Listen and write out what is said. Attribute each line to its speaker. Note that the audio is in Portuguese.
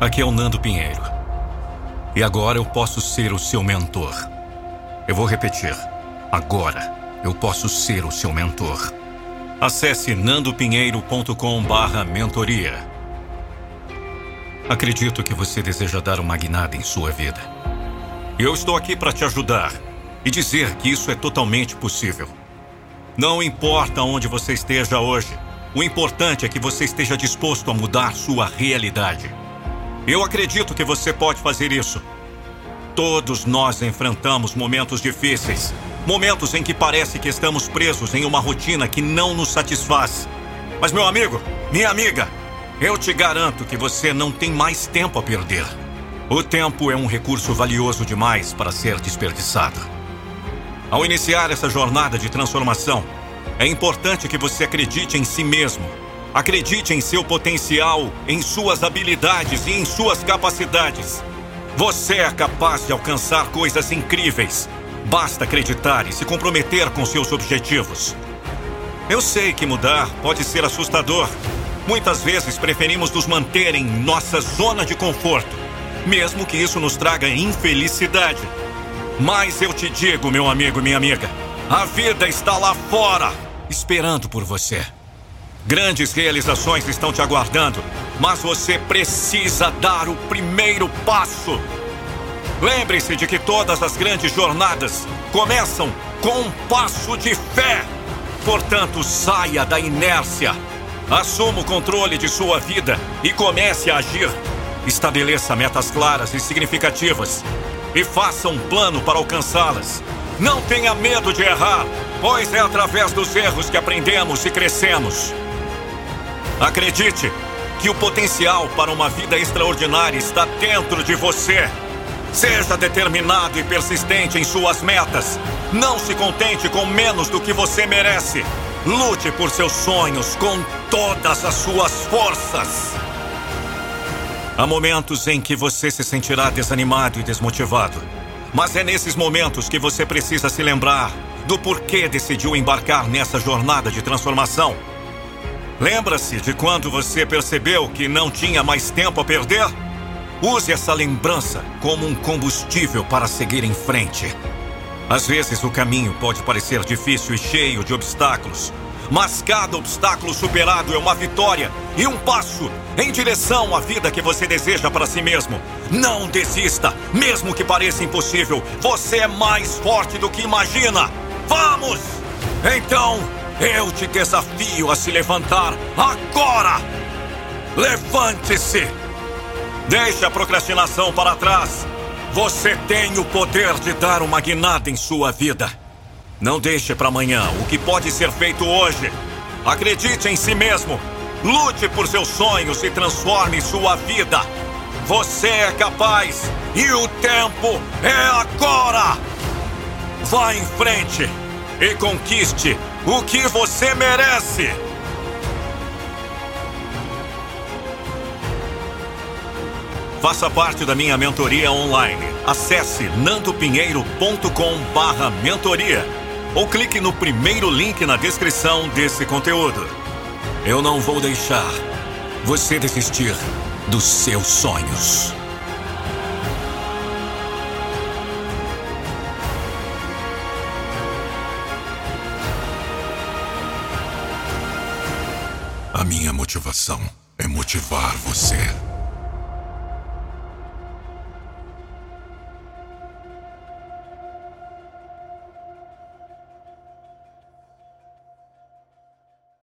Speaker 1: Aqui é o Nando Pinheiro. E agora eu posso ser o seu mentor. Eu vou repetir. Agora eu posso ser o seu mentor. Acesse nandopinheiro.com/mentoria. Acredito que você deseja dar uma guinada em sua vida. Eu estou aqui para te ajudar e dizer que isso é totalmente possível. Não importa onde você esteja hoje, o importante é que você esteja disposto a mudar sua realidade. Eu acredito que você pode fazer isso. Todos nós enfrentamos momentos difíceis, momentos em que parece que estamos presos em uma rotina que não nos satisfaz. Mas, meu amigo, minha amiga, eu te garanto que você não tem mais tempo a perder. O tempo é um recurso valioso demais para ser desperdiçado. Ao iniciar essa jornada de transformação, é importante que você acredite em si mesmo. Acredite em seu potencial, em suas habilidades e em suas capacidades. Você é capaz de alcançar coisas incríveis. Basta acreditar e se comprometer com seus objetivos. Eu sei que mudar pode ser assustador. Muitas vezes preferimos nos manter em nossa zona de conforto, mesmo que isso nos traga infelicidade. Mas eu te digo, meu amigo e minha amiga, a vida está lá fora, esperando por você. Grandes realizações estão te aguardando, mas você precisa dar o primeiro passo. Lembre-se de que todas as grandes jornadas começam com um passo de fé. Portanto, saia da inércia. Assuma o controle de sua vida e comece a agir. Estabeleça metas claras e significativas e faça um plano para alcançá-las. Não tenha medo de errar, pois é através dos erros que aprendemos e crescemos. Acredite que o potencial para uma vida extraordinária está dentro de você. Seja determinado e persistente em suas metas. Não se contente com menos do que você merece. Lute por seus sonhos com todas as suas forças. Há momentos em que você se sentirá desanimado e desmotivado. Mas é nesses momentos que você precisa se lembrar do porquê decidiu embarcar nessa jornada de transformação. Lembra-se de quando você percebeu que não tinha mais tempo a perder? Use essa lembrança como um combustível para seguir em frente. Às vezes o caminho pode parecer difícil e cheio de obstáculos, mas cada obstáculo superado é uma vitória e um passo em direção à vida que você deseja para si mesmo. Não desista, mesmo que pareça impossível. Você é mais forte do que imagina. Vamos! Então, eu te desafio a se levantar agora! Levante-se! Deixe a procrastinação para trás. Você tem o poder de dar uma guinada em sua vida. Não deixe para amanhã o que pode ser feito hoje. Acredite em si mesmo. Lute por seus sonhos e transforme sua vida. Você é capaz e o tempo é agora. Vá em frente e conquiste o que você merece. Faça parte da minha mentoria online. Acesse nandopinheiro.com/mentoria ou clique no primeiro link na descrição desse conteúdo. Eu não vou deixar você desistir dos seus sonhos. A minha motivação é motivar você.